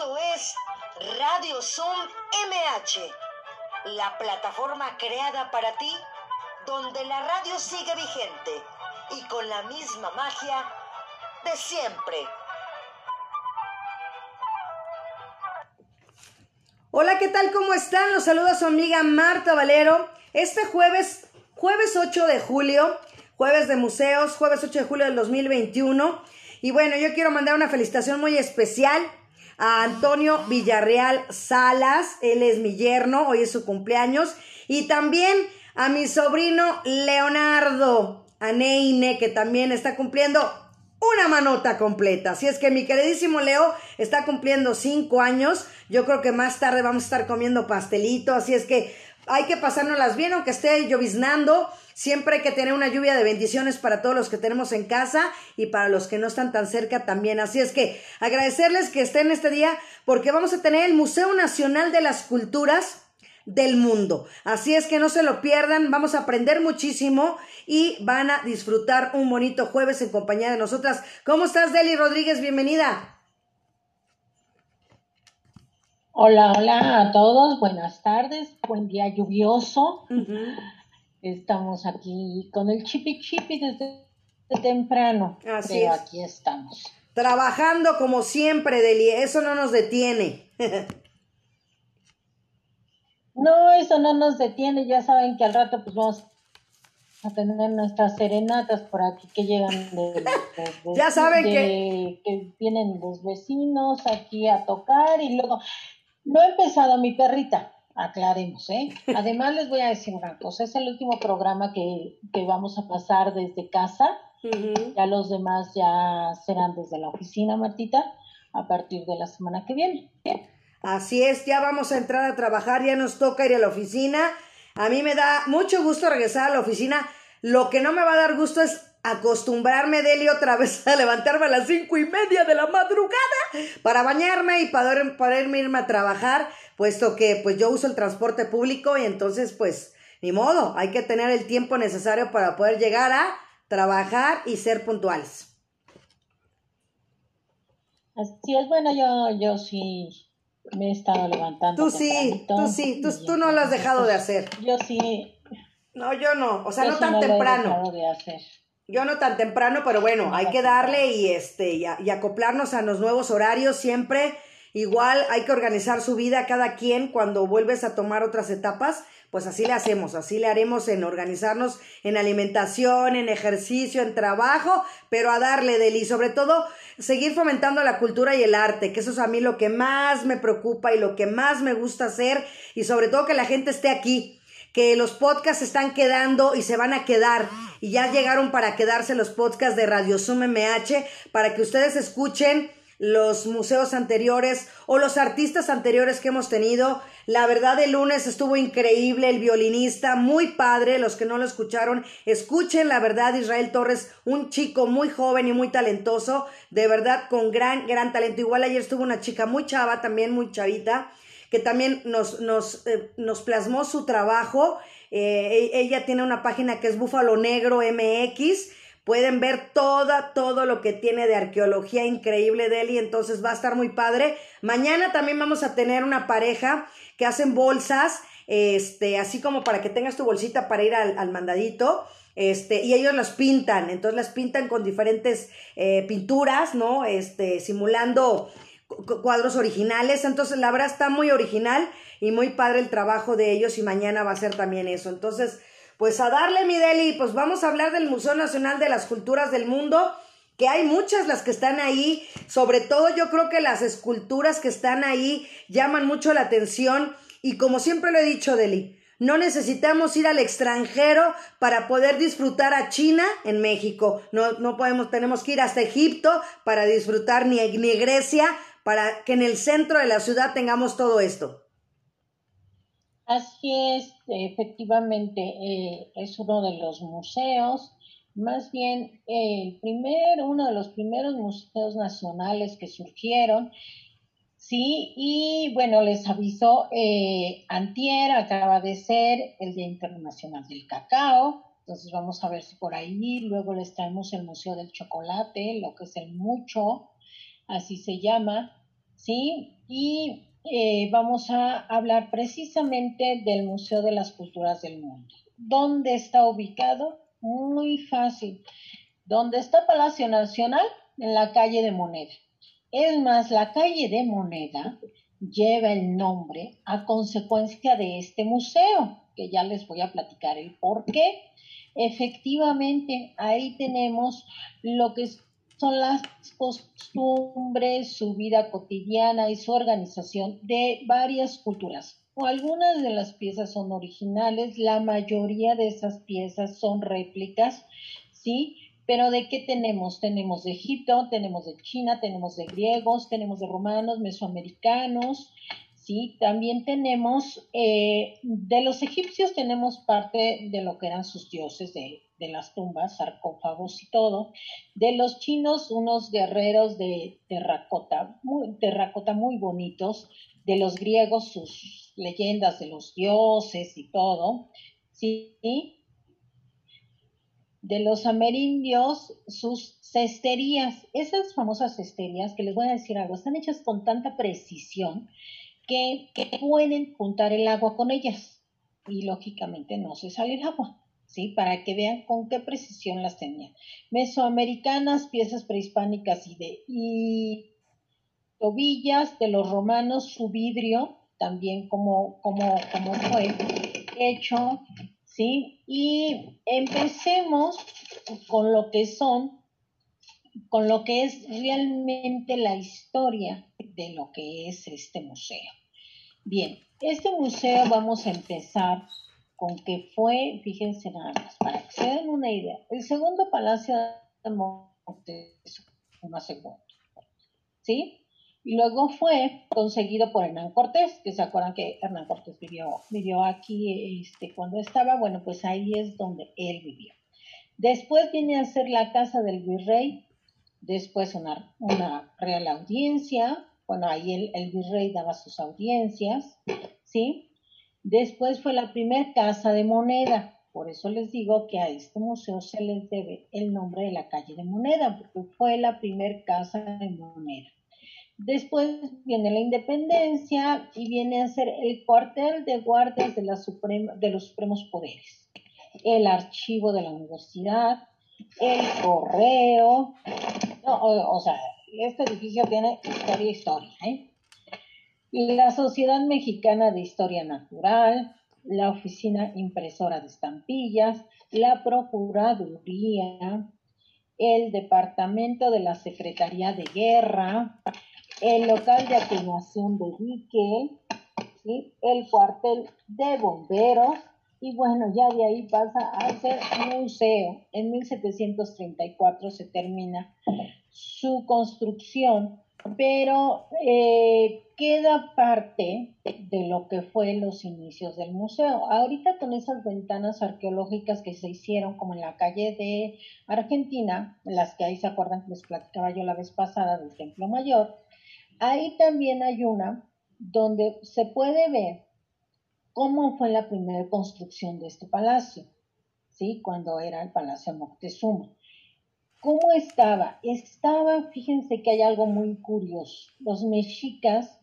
Esto es Radio Zoom MH, la plataforma creada para ti, donde la radio sigue vigente y con la misma magia de siempre. Hola, ¿qué tal? ¿Cómo están? Los saluda su amiga Marta Valero. Este jueves, jueves 8 de julio, jueves de museos, jueves 8 de julio del 2021. Y bueno, yo quiero mandar una felicitación muy especial a Antonio Villarreal Salas, él es mi yerno, hoy es su cumpleaños, y también a mi sobrino Leonardo Aneine, que también está cumpliendo una manota completa. Así es que mi queridísimo Leo está cumpliendo cinco años. Yo creo que más tarde vamos a estar comiendo pastelito. Así es que hay que pasárnoslas bien, aunque esté lloviznando. Siempre hay que tener una lluvia de bendiciones para todos los que tenemos en casa y para los que no están tan cerca también. Así es que agradecerles que estén este día porque vamos a tener el Museo Nacional de las Culturas del mundo. Así es que no se lo pierdan, vamos a aprender muchísimo y van a disfrutar un bonito jueves en compañía de nosotras. ¿Cómo estás, Deli Rodríguez? Bienvenida. Hola, hola a todos, buenas tardes, buen día lluvioso. Estamos aquí con el chipi chipi desde, temprano, Así pero aquí estamos. Trabajando como siempre, Deli, eso no nos detiene. no, eso no nos detiene, ya saben que al rato pues vamos a tener nuestras serenatas por aquí que llegan de, ya saben que... que vienen los vecinos aquí a tocar y luego no he empezado mi perrita, aclaremos, ¿eh? Además les voy a decir una cosa, es el último programa que, vamos a pasar desde casa, ya los demás ya serán desde la oficina, Martita, a partir de la semana que viene. Así es, ya vamos a entrar a trabajar, ya nos toca ir a la oficina. A mí me da mucho gusto regresar a la oficina. Lo que no me va a dar gusto es acostumbrarme, Deli, otra vez a levantarme a las cinco y media de la madrugada para bañarme y para poder irme a trabajar, puesto que pues yo uso el transporte público y entonces pues ni modo, hay que tener el tiempo necesario para poder llegar a trabajar y ser puntuales. Así es, bueno, yo, yo sí me he estado levantando. Tú sí, tú sí, tú, tú no lo has dejado de hacer. Yo sí. No, yo no, o sea, no tan temprano. de hacer. Yo no tan temprano, pero bueno, hay que darle y este y, y, acoplarnos a los nuevos horarios siempre. Igual hay que organizar su vida cada quien cuando vuelves a tomar otras etapas, pues así le hacemos, así le haremos en organizarnos en alimentación, en ejercicio, en trabajo, pero a darle del y sobre todo seguir fomentando la cultura y el arte, que eso es a mí lo que más me preocupa y lo que más me gusta hacer y sobre todo que la gente esté aquí que los podcasts están quedando y se van a quedar y ya llegaron para quedarse los podcasts de Radio Zoom MH para que ustedes escuchen los museos anteriores o los artistas anteriores que hemos tenido. La verdad, el lunes estuvo increíble, el violinista, muy padre. Los que no lo escucharon, escuchen la verdad, Israel Torres, un chico muy joven y muy talentoso, de verdad, con gran, gran talento. Igual ayer estuvo una chica muy chava, también muy chavita, que también nos, nos, eh, plasmó su trabajo. Eh, e, ella tiene una página que es Búfalo Negro MX. Pueden ver toda, todo lo que tiene de arqueología increíble de él y entonces va a estar muy padre. Mañana también vamos a tener una pareja que hacen bolsas, este, así como para que tengas tu bolsita para ir al, al mandadito. Este, y ellos las pintan, entonces las pintan con diferentes eh, pinturas, ¿no? Este, simulando cuadros originales, entonces la verdad está muy original y muy padre el trabajo de ellos y mañana va a ser también eso. Entonces, pues a darle mi Deli, pues vamos a hablar del Museo Nacional de las Culturas del Mundo, que hay muchas las que están ahí, sobre todo yo creo que las esculturas que están ahí llaman mucho la atención y como siempre lo he dicho, Deli, no necesitamos ir al extranjero para poder disfrutar a China en México. No, no podemos, tenemos que ir hasta Egipto para disfrutar ni, ni Grecia para que en el centro de la ciudad tengamos todo esto. Así es, efectivamente, eh, es uno de los museos, más bien el primer, uno de los primeros museos nacionales que surgieron, sí, y bueno, les aviso, eh, Antier acaba de ser el Día Internacional del Cacao, entonces vamos a ver si por ahí, luego les traemos el Museo del Chocolate, lo que es el mucho, así se llama, ¿sí? Y eh, vamos a hablar precisamente del Museo de las Culturas del Mundo. ¿Dónde está ubicado? Muy fácil. ¿Dónde está Palacio Nacional? En la calle de Moneda. Es más, la calle de Moneda lleva el nombre a consecuencia de este museo, que ya les voy a platicar el por qué. Efectivamente, ahí tenemos lo que son las costumbres, su vida cotidiana y su organización de varias culturas. O algunas de las piezas son originales, la mayoría de esas piezas son réplicas, ¿sí? Pero ¿de qué tenemos? Tenemos de Egipto, tenemos de China, tenemos de griegos, tenemos de romanos, mesoamericanos, ¿sí? También tenemos, eh, de los egipcios tenemos parte de lo que eran sus dioses de, de las tumbas, sarcófagos y todo. De los chinos, unos guerreros de terracota, muy, terracota muy bonitos. De los griegos, sus leyendas de los dioses y todo. ¿sí? De los amerindios, sus cesterías. Esas famosas cesterías, que les voy a decir algo, están hechas con tanta precisión que, que pueden juntar el agua con ellas. Y lógicamente no se sale el agua. ¿Sí? Para que vean con qué precisión las tenían. Mesoamericanas, piezas prehispánicas y de tobillas de los romanos, su vidrio, también como, como, como fue hecho, ¿sí? Y empecemos con lo que son, con lo que es realmente la historia de lo que es este museo. Bien, este museo vamos a empezar con que fue, fíjense nada más, para que se den una idea, el segundo palacio de Moctezuma segundo, ¿sí? Y luego fue conseguido por Hernán Cortés, que se acuerdan que Hernán Cortés vivió, vivió aquí este, cuando estaba, bueno, pues ahí es donde él vivió. Después viene a ser la casa del virrey, después una, una real audiencia, bueno, ahí el, el virrey daba sus audiencias, ¿sí? Después fue la primera casa de moneda. Por eso les digo que a este museo se les debe el nombre de la calle de moneda, porque fue la primera casa de moneda. Después viene la independencia y viene a ser el cuartel de guardias de, la de los supremos poderes, el archivo de la universidad, el correo. o, o, sea, este edificio tiene historia, historia. ¿eh? La Sociedad Mexicana de Historia Natural, la Oficina Impresora de Estampillas, la Procuraduría, el Departamento de la Secretaría de Guerra, el local de atenuación de dique, el cuartel de bomberos, y bueno, ya de ahí pasa a ser museo. En 1734 se termina su construcción pero eh, queda parte de lo que fue los inicios del museo. Ahorita con esas ventanas arqueológicas que se hicieron como en la calle de Argentina, las que ahí se acuerdan que les platicaba yo la vez pasada del Templo Mayor, ahí también hay una donde se puede ver cómo fue la primera construcción de este palacio, ¿sí? Cuando era el Palacio Moctezuma. ¿Cómo estaba? Estaba, fíjense que hay algo muy curioso. Los mexicas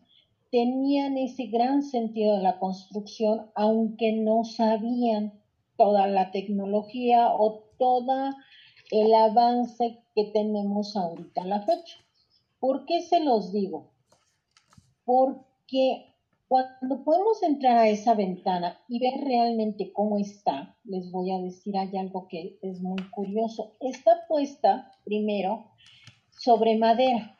tenían ese gran sentido de la construcción, aunque no sabían toda la tecnología o todo el avance que tenemos ahorita a la fecha. ¿Por qué se los digo? Porque cuando podemos entrar a esa ventana y ver realmente cómo está, les voy a decir, hay algo que es muy curioso. Está puesta primero sobre madera.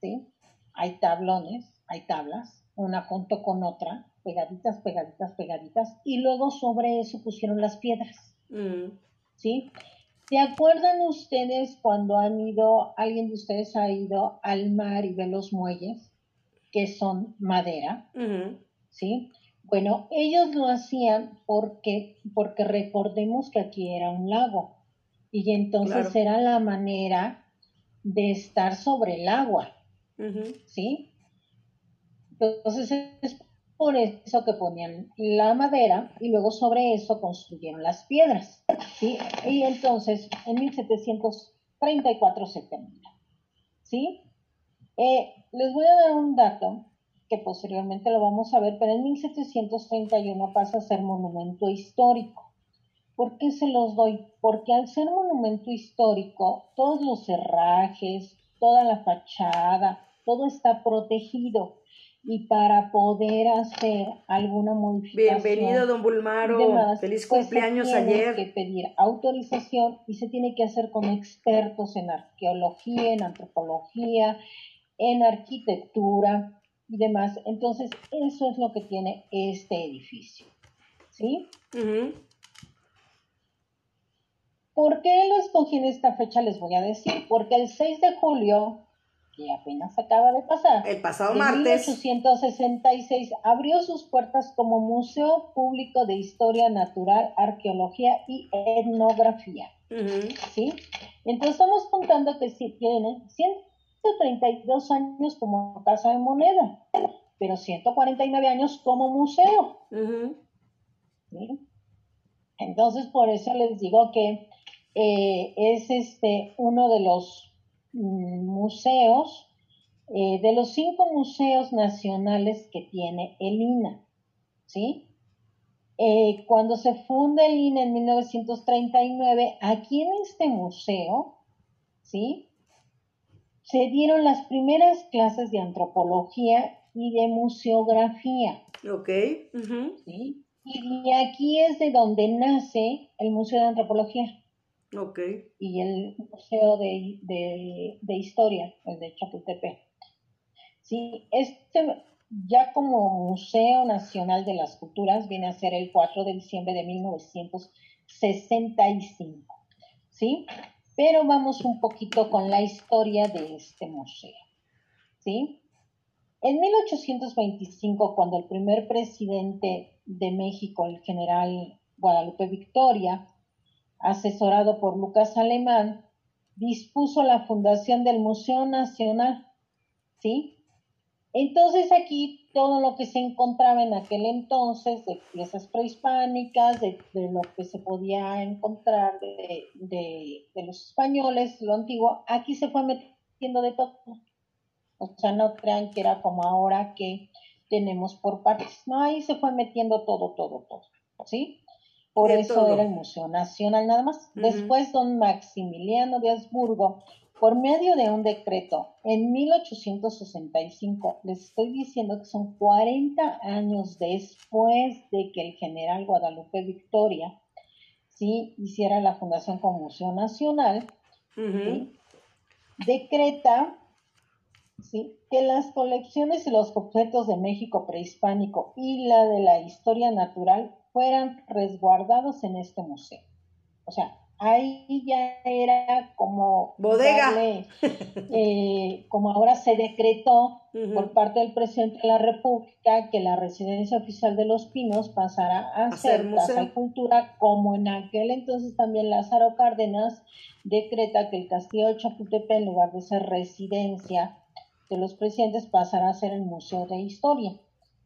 ¿sí? Hay tablones, hay tablas, una junto con otra, pegaditas, pegaditas, pegaditas, y luego sobre eso pusieron las piedras. Mm. ¿Sí? ¿Se acuerdan ustedes cuando han ido, alguien de ustedes ha ido al mar y ve los muelles? Que son madera, ¿sí? Bueno, ellos lo hacían porque, porque recordemos que aquí era un lago y entonces era la manera de estar sobre el agua, ¿sí? Entonces es por eso que ponían la madera y luego sobre eso construyeron las piedras, ¿sí? Y entonces en 1734 se termina, ¿sí? Eh, les voy a dar un dato que posteriormente lo vamos a ver, pero en 1731 pasa a ser monumento histórico. ¿Por qué se los doy? Porque al ser monumento histórico, todos los herrajes, toda la fachada, todo está protegido y para poder hacer alguna modificación. Bienvenido, don Bulmaro. Feliz pues, cumpleaños se tiene ayer. que pedir autorización y se tiene que hacer con expertos en arqueología, en antropología, en arquitectura y demás. Entonces, eso es lo que tiene este edificio. ¿Sí? ¿Por qué lo escogí en esta fecha? Les voy a decir. Porque el 6 de julio que apenas acaba de pasar. El pasado martes. 1866 abrió sus puertas como Museo Público de Historia Natural, Arqueología y Etnografía. ¿Sí? Entonces estamos contando que sí tiene 132 años como Casa de Moneda, pero 149 años como museo. ¿Sí? Entonces por eso les digo que eh, es este uno de los Mm, museos, eh, de los cinco museos nacionales que tiene el INA, ¿sí? Eh, cuando se funda el INA en 1939, aquí en este museo, ¿sí? Se dieron las primeras clases de antropología y de museografía. Ok. ¿sí? Y aquí es de donde nace el Museo de Antropología. Y el Museo de, de, Historia, el de Chapultepec. Sí, este ya como Museo Nacional de las Culturas viene a ser el 4 de diciembre de 1965. ¿Sí? Pero vamos un poquito con la historia de este museo. ¿Sí? En 1825, cuando el primer presidente de México, el general Guadalupe Victoria, asesorado por Lucas Alemán, dispuso la fundación del Museo Nacional, ¿sí? Entonces aquí todo lo que se encontraba en aquel entonces de piezas prehispánicas, de, lo que se podía encontrar de, de, los españoles, lo antiguo, aquí se fue metiendo de todo. O sea, no crean que era como ahora que tenemos por partes. No, ahí se fue metiendo todo, todo, todo, ¿sí? Por eso era el Museo Nacional nada más. Después don Maximiliano de Habsburgo, por medio de un decreto en 1865, les estoy diciendo que son 40 años después de que el general Guadalupe Victoria ¿sí? hiciera la fundación como Museo Nacional, decreta ¿sí? que las colecciones y los objetos de México prehispánico y la de la historia natural fueran resguardados en este museo. O sea, ahí ya era como bodega, eh, como ahora se decretó por parte del presidente de la República que la residencia oficial de Los Pinos pasara a, ser Casa de Cultura, como en aquel entonces también Lázaro Cárdenas decreta que el Castillo de Chapultepec, en lugar de ser residencia de los presidentes, pasará a ser el Museo de Historia.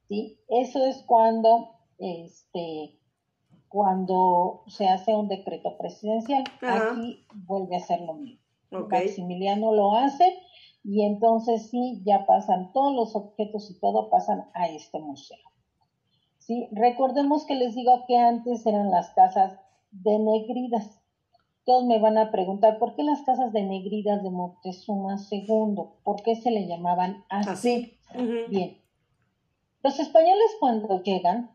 ¿sí? Eso es cuando este, cuando se hace un decreto presidencial. Aquí vuelve a ser lo mismo. Maximiliano lo hace y entonces sí, ya pasan todos los objetos y todo pasan a este museo. ¿Sí? Recordemos que les digo que antes eran las casas denegridas. Todos me van a preguntar, ¿por qué las casas denegridas de Moctezuma II? ¿Por qué se le llamaban así? Bien. Los españoles cuando llegan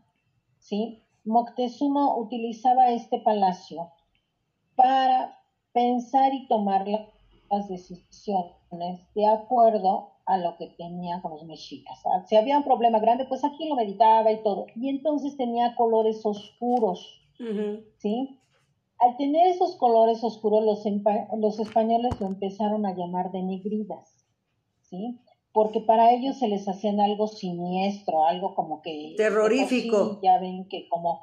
¿sí? Moctezuma utilizaba este palacio para pensar y tomar las decisiones de acuerdo a lo que tenía con los mexicas. Si había un problema grande, pues aquí lo meditaba y todo. Y entonces tenía colores oscuros, ¿sí? Al tener esos colores oscuros, los, los españoles lo empezaron a llamar de negridas, ¿sí? Porque para ellos se les hacían algo siniestro, algo como que terrorífico. ya ven que como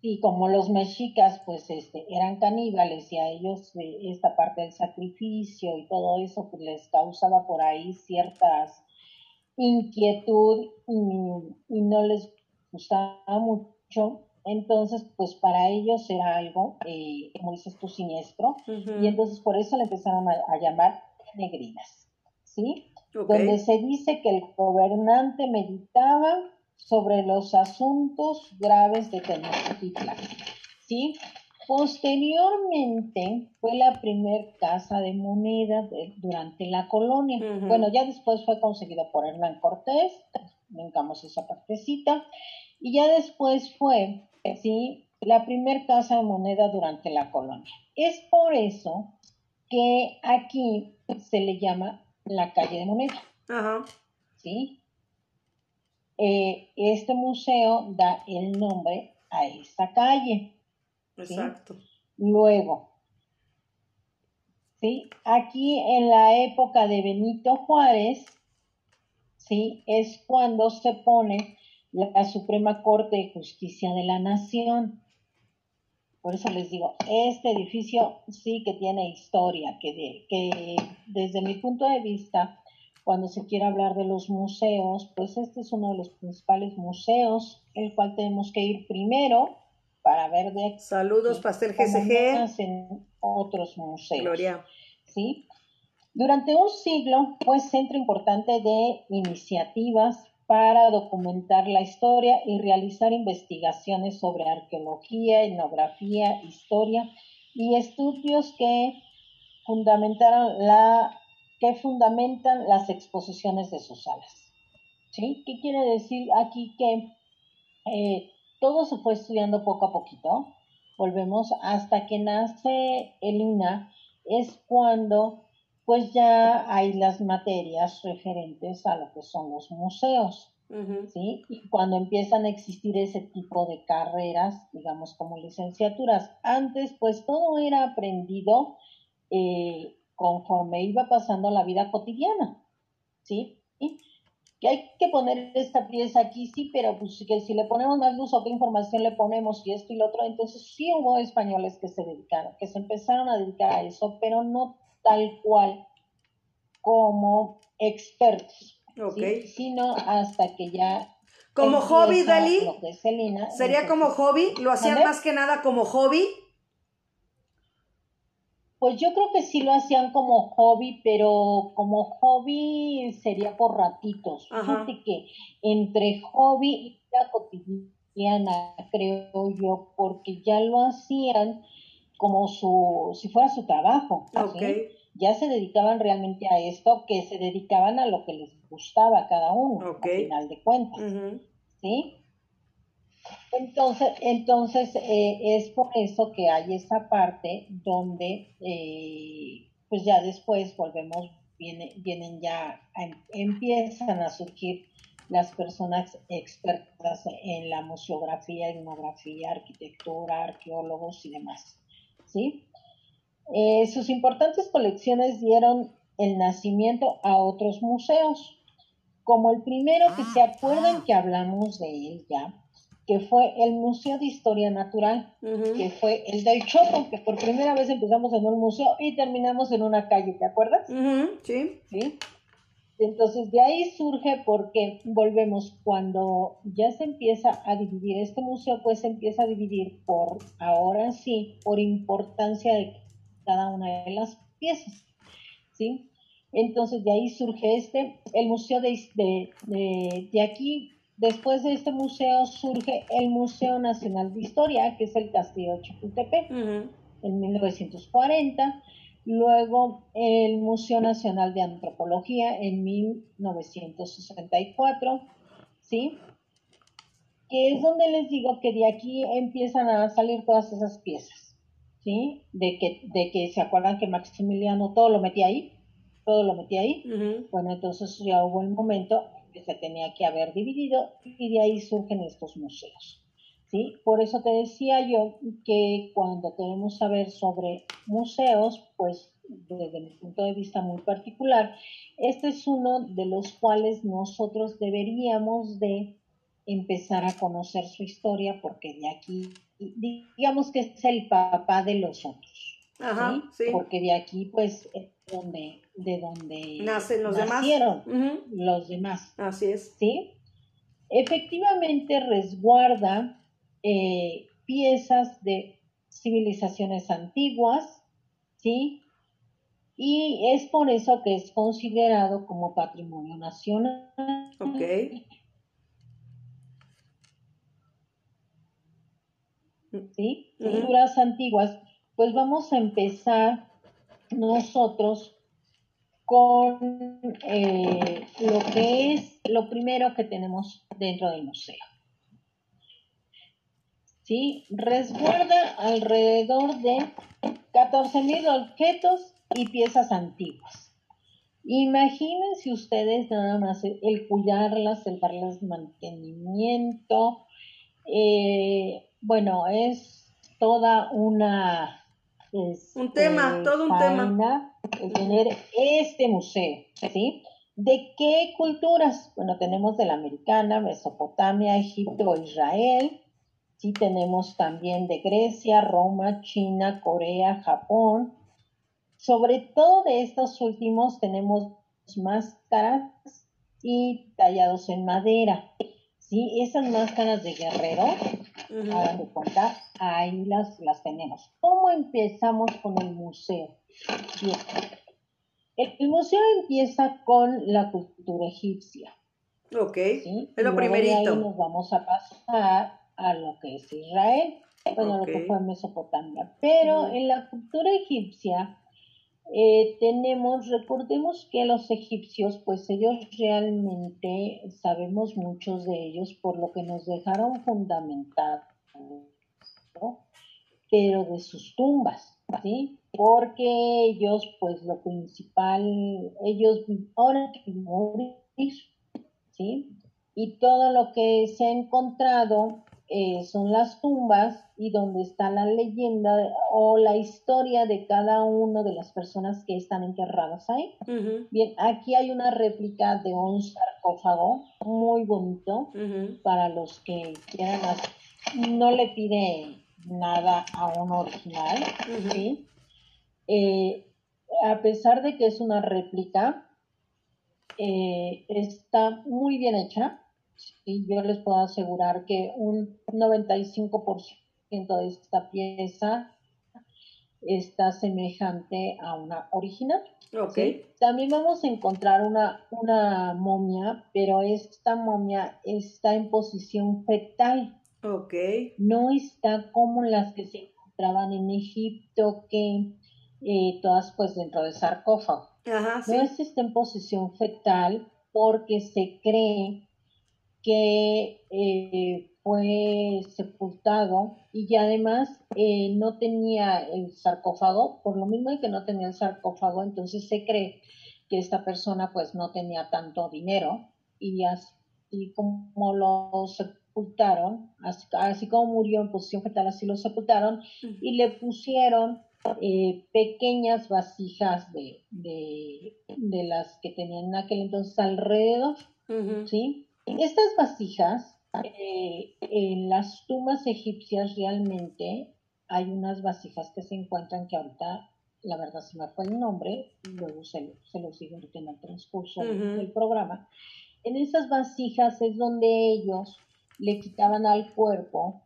y como los mexicas pues este eran caníbales y a ellos eh, esta parte del sacrificio y todo eso pues les causaba por ahí ciertas inquietud y, no les gustaba mucho. Entonces pues para ellos era algo eh, como dices tú siniestro. Y entonces por eso le empezaron a, a llamar negrinas sí donde se dice que el gobernante meditaba sobre los asuntos graves de Tenochtitlan. ¿sí? Posteriormente fue la primer casa de moneda durante la colonia. Bueno, ya después fue conseguido por Hernán Cortés, vengamos esa partecita, y ya después fue, ¿sí? La primer casa de moneda durante la colonia. Es por eso que aquí se le llama la calle de moneda. Ajá. ¿Sí? Eh, este museo da el nombre a esta calle. Exacto. Luego, ¿sí? Aquí en la época de Benito Juárez, ¿sí? Es cuando se pone la Suprema Corte de Justicia de la Nación. Por eso les digo, este edificio sí que tiene historia, que, que desde mi punto de vista cuando se quiere hablar de los museos, pues este es uno de los principales museos, el cual tenemos que ir primero para ver de Saludos, Pastel GCG. En otros museos. Gloria. ¿Sí? Durante un siglo fue centro importante de iniciativas para documentar la historia y realizar investigaciones sobre arqueología, etnografía, historia y estudios que fundamentaron la que fundamentan las exposiciones de sus salas. ¿Sí? ¿Qué quiere decir aquí? Que eh, todo se fue estudiando poco a poquito. Volvemos hasta que nace el INA, es cuando pues ya hay las materias referentes a lo que son los museos. ¿sí? Y cuando empiezan a existir ese tipo de carreras, digamos como licenciaturas. Antes, pues todo era aprendido eh, conforme iba pasando la vida cotidiana, ¿sí? Que hay que poner esta pieza aquí, sí, pero pues que si le ponemos más luz o qué información le ponemos y esto y lo otro, entonces sí hubo españoles que se dedicaron, que se empezaron a dedicar a eso, pero no tal cual como expertos, sino hasta que ya como hobby, Dali. Sería como hobby, lo hacían más que nada como hobby pues yo creo que sí lo hacían como hobby, pero como hobby sería por ratitos. Fíjate que entre hobby y la cotidiana, creo yo, porque ya lo hacían como su, si fuera su trabajo. Ya se dedicaban realmente a esto, que se dedicaban a lo que les gustaba a cada uno, al final de cuentas. ¿Sí? Entonces, entonces eh, es por eso que hay esa parte donde, eh, pues ya después volvemos, viene, vienen ya, empiezan a surgir las personas expertas en la museografía, etnografía, arquitectura, arqueólogos y demás. ¿Sí? Eh, sus importantes colecciones dieron el nacimiento a otros museos, como el primero que se acuerdan que hablamos de él ya, que fue el Museo de Historia Natural, que fue el del Chopo, que por primera vez empezamos en un museo y terminamos en una calle, ¿te acuerdas? Sí. Sí. Entonces de ahí surge porque volvemos cuando ya se empieza a dividir este museo, pues se empieza a dividir por, ahora sí, por importancia de cada una de las piezas, ¿sí? Entonces de ahí surge este, el museo de, de, de, de aquí Después de este museo surge el Museo Nacional de Historia, que es el Castillo de Chapultepec, en 1940. Luego el Museo Nacional de Antropología en 1964, ¿sí? Que es donde les digo que de aquí empiezan a salir todas esas piezas, ¿sí? De que, de que se acuerdan que Maximiliano todo lo metía ahí, todo lo metía ahí. Bueno, entonces ya hubo el momento que se tenía que haber dividido y de ahí surgen estos museos. ¿Sí? Por eso te decía yo que cuando queremos saber sobre museos, pues desde mi punto de vista muy particular, este es uno de los cuales nosotros deberíamos de empezar a conocer su historia porque de aquí, digamos que es el papá de los otros. Porque de aquí, pues, es donde de donde nacen los nacieron demás. los demás. Así es. ¿Sí? Efectivamente resguarda eh, piezas de civilizaciones antiguas, ¿sí? y es por eso que es considerado como patrimonio nacional. Ok. ¿Sí? Culturas antiguas. Pues vamos a empezar nosotros con eh, lo que es lo primero que tenemos dentro del museo. ¿Sí? Resguarda alrededor de 14.000 objetos y piezas antiguas. Imagínense ustedes nada más el, cuidarlas, el darles mantenimiento. Eh, bueno, es toda una... un tema, este, todo un tema. El tener este museo, ¿sí? ¿De qué culturas? Bueno, tenemos de la americana, Mesopotamia, Egipto, Israel. Sí, tenemos también de Grecia, Roma, China, Corea, Japón, sobre todo de estos últimos tenemos máscaras y tallados en madera. ¿sí? Esas máscaras de guerrero, hagan de cuenta, ahí las, las tenemos. ¿Cómo empezamos con el museo? Bien. El, museo empieza con la cultura egipcia. Ok, ¿sí? es lo primerito. nos vamos a pasar a lo que es Israel, bueno, lo que fue Mesopotamia. Pero en la cultura egipcia eh, tenemos, recordemos que los egipcios, pues ellos realmente sabemos muchos de ellos por lo que nos dejaron fundamentados, pero de sus tumbas, ¿sí? Porque ellos, pues lo principal, ellos ahora que morir, ¿sí? Y todo lo que se ha encontrado eh, son las tumbas y donde está la leyenda o la historia de cada una de las personas que están enterradas ahí. Bien, aquí hay una réplica de un sarcófago muy bonito para los que quieran. No le pide nada a un original, eh, a pesar de que es una réplica, eh, está muy bien hecha y yo les puedo asegurar que un 95% de esta pieza está semejante a una original. Okay. También vamos a encontrar una, una momia, pero esta momia está en posición fetal. Okay. No está como las que se encontraban en Egipto, que eh, todas pues dentro del sarcófago. Ajá, No está en posición fetal porque se cree que eh, fue sepultado y además eh, no tenía el sarcófago, por lo mismo que no tenía el sarcófago, entonces se cree que esta persona pues no tenía tanto dinero y así como lo sepultaron, así, como murió en posición fetal, así lo sepultaron y le pusieron eh, pequeñas vasijas de, de, de, las que tenían en aquel entonces alrededor, ¿sí? Estas vasijas, eh, en las tumbas egipcias realmente hay unas vasijas que se encuentran que ahorita, la verdad se me fue el nombre, luego se, se lo siguen en el transcurso del programa. En esas vasijas es donde ellos le quitaban al cuerpo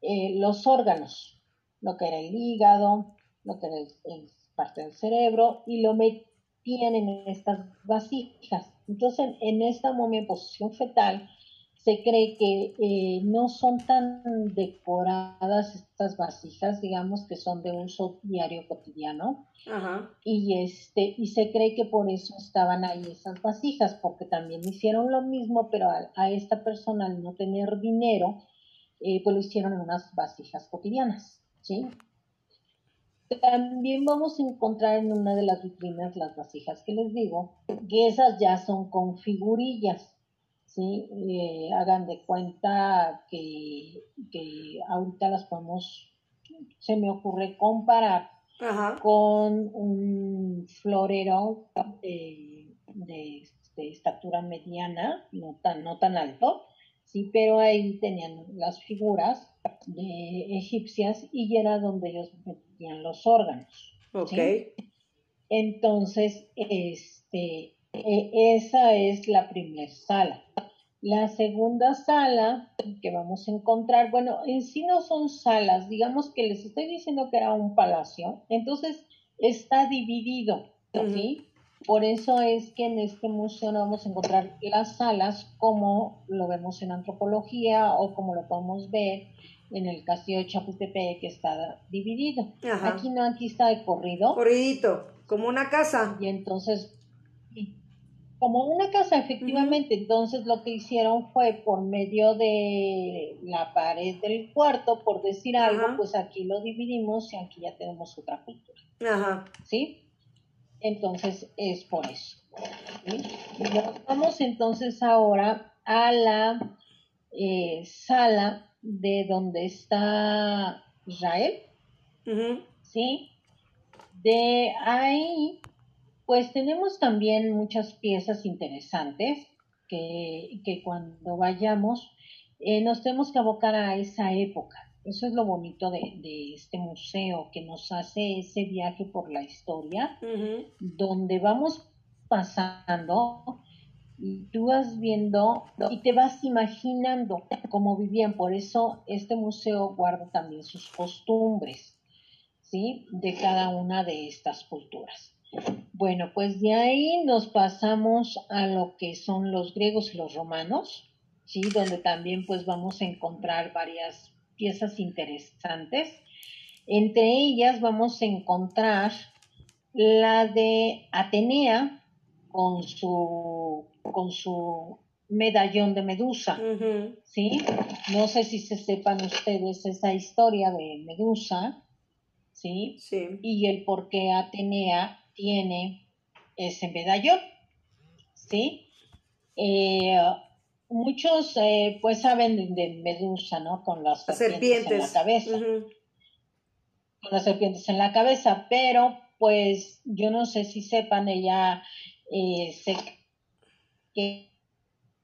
eh, los órganos, lo que era el hígado, lo que era parte del cerebro, y lo metían en estas vasijas. Entonces, en esta momia en posición fetal, se cree que eh, no son tan decoradas estas vasijas, digamos que son de uso diario cotidiano. Y este, y se cree que por eso estaban ahí esas vasijas, porque también hicieron lo mismo, pero a, esta persona al no tener dinero, eh, pues lo hicieron en unas vasijas cotidianas, ¿sí? También vamos a encontrar en una de las vitrinas las vasijas que les digo, que esas ya son con figurillas, ¿sí? Eh, hagan de cuenta que, que, ahorita las podemos, se me ocurre comparar con un florero de, de, estatura mediana, no tan, no tan alto, sí, pero ahí tenían las figuras de egipcias y era donde ellos los órganos. Ok. Entonces, este, e, esa es la primera sala. La segunda sala que vamos a encontrar, bueno, en sí no son salas, digamos que les estoy diciendo que era un palacio, entonces está dividido, ¿sí? Por eso es que en este museo no vamos a encontrar las salas como lo vemos en antropología o como lo podemos ver en el castillo de Chapultepec que está dividido. Aquí no, aquí está de corrido. Corridito, como una casa. Y entonces, como una casa, efectivamente. Entonces lo que hicieron fue por medio de la pared del cuarto, por decir algo, pues aquí lo dividimos y aquí ya tenemos otra cultura. Ajá. ¿Sí? Entonces es por eso. Vamos entonces ahora a la eh, sala de donde está Israel. ¿Sí? De ahí, pues tenemos también muchas piezas interesantes que, que cuando vayamos eh, nos tenemos que abocar a esa época. Eso es lo bonito de, este museo, que nos hace ese viaje por la historia, donde vamos pasando y tú vas viendo y te vas imaginando cómo vivían. Por eso este museo guarda también sus costumbres, ¿sí? De cada una de estas culturas. Bueno, pues de ahí nos pasamos a lo que son los griegos y los romanos, ¿sí? Donde también pues vamos a encontrar varias piezas interesantes. Entre ellas vamos a encontrar la de Atenea con su, con su medallón de Medusa, ¿sí? No sé si se sepan ustedes esa historia de Medusa, ¿sí? sí. Y el por qué Atenea tiene ese medallón, ¿sí? Eh, muchos eh, pues saben de, Medusa, ¿no? Con las serpientes, en la cabeza. Con las serpientes en la cabeza, pero pues yo no sé si sepan, ella eh, sé que,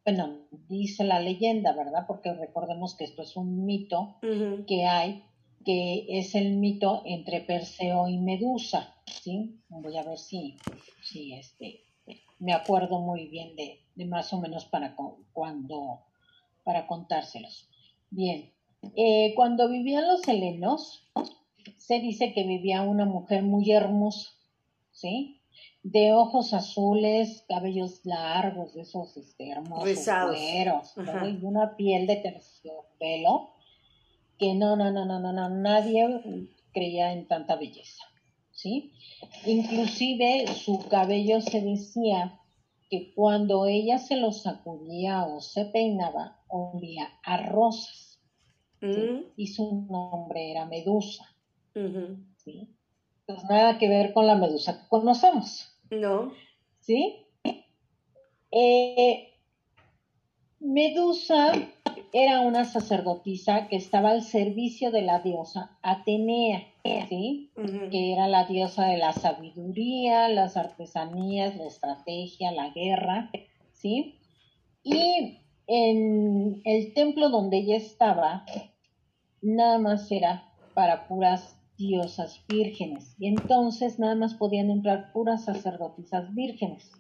bueno, dice la leyenda, ¿verdad? Porque recordemos que esto es un mito que hay, que es el mito entre Perseo y Medusa, ¿sí? Voy a ver si, si este, me acuerdo muy bien de, más o menos para cuando para contárselos. Bien, eh, cuando vivían los helenos, se dice que vivía una mujer muy hermosa, ¿sí? De ojos azules, cabellos largos, de esos este, hermosos cueros, y una piel de terciopelo, que no, no, no, no, no, no, nadie creía en tanta belleza, ¿sí? Inclusive su cabello se decía que cuando ella se lo sacudía o se peinaba, olía a rosas. Mm. Y su nombre era Medusa. ¿sí? Pues nada que ver con la Medusa que conocemos. No. ¿Sí? Eh, Medusa era una sacerdotisa que estaba al servicio de la diosa Atenea, ¿sí? Que era la diosa de la sabiduría, las artesanías, la estrategia, la guerra, ¿sí? Y en el templo donde ella estaba, nada más era para puras diosas vírgenes. Y entonces nada más podían entrar puras sacerdotisas vírgenes.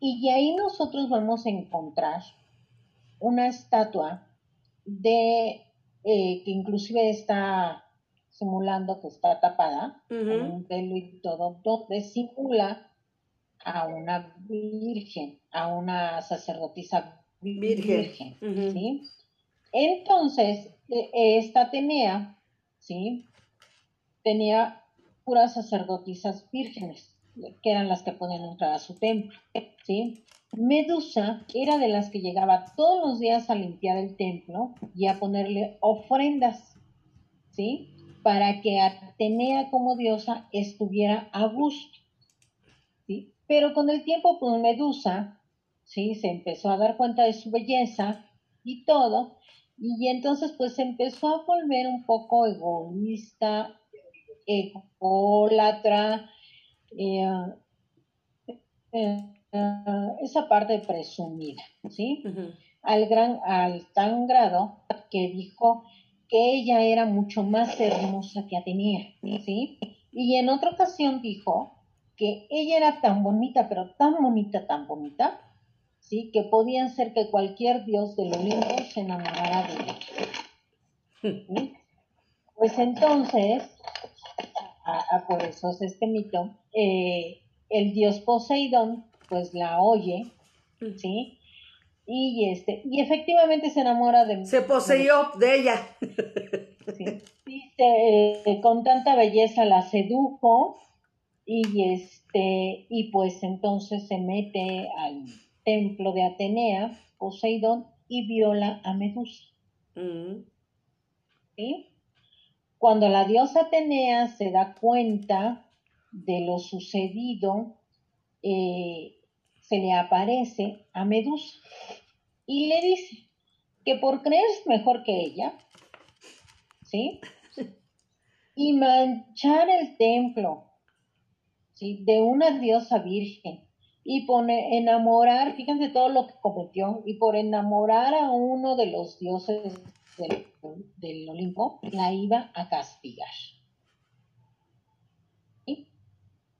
Y ahí nosotros vamos a encontrar una estatua de eh, que inclusive está simulando que está tapada con un pelo y todo, donde simula a una virgen, a una sacerdotisa virgen, ¿sí? Entonces, e, esta tenía, ¿sí? Tenía puras sacerdotisas vírgenes, que eran las que podían entrar a su templo, ¿sí? Medusa era de las que llegaba todos los días a limpiar el templo y a ponerle ofrendas, ¿sí? Para que Atenea como diosa estuviera a gusto, ¿sí? Pero con el tiempo, pues Medusa, ¿sí? Se empezó a dar cuenta de su belleza y todo, y entonces pues empezó a volver un poco egoísta, ególatra, eh, eh, Ah, esa parte presumida, ¿sí? al, gran, al tan grado que dijo que ella era mucho más hermosa que Atenea, ¿sí? Y en otra ocasión dijo que ella era tan bonita, pero tan bonita, tan bonita, ¿sí? Que podían ser que cualquier dios del Olimpo se enamorara de ella. Pues entonces, por eso es este mito, eh, el dios Poseidón pues la oye, Mm. ¿sí? Y este, y efectivamente se enamora de Se poseyó de ella. Sí. Dice, eh, con tanta belleza la sedujo y este y pues entonces se mete al templo de Atenea, Poseidón, y viola a Medusa. Mm. ¿sí? Cuando la diosa Atenea se da cuenta de lo sucedido, eh, se le aparece a Medusa y le dice que por creerse mejor que ella, ¿sí? Y manchar el templo, ¿sí? De una diosa virgen y pone, enamorar, fíjense todo lo que cometió, y por enamorar a uno de los dioses del, del Olimpo, la iba a castigar. ¿Sí?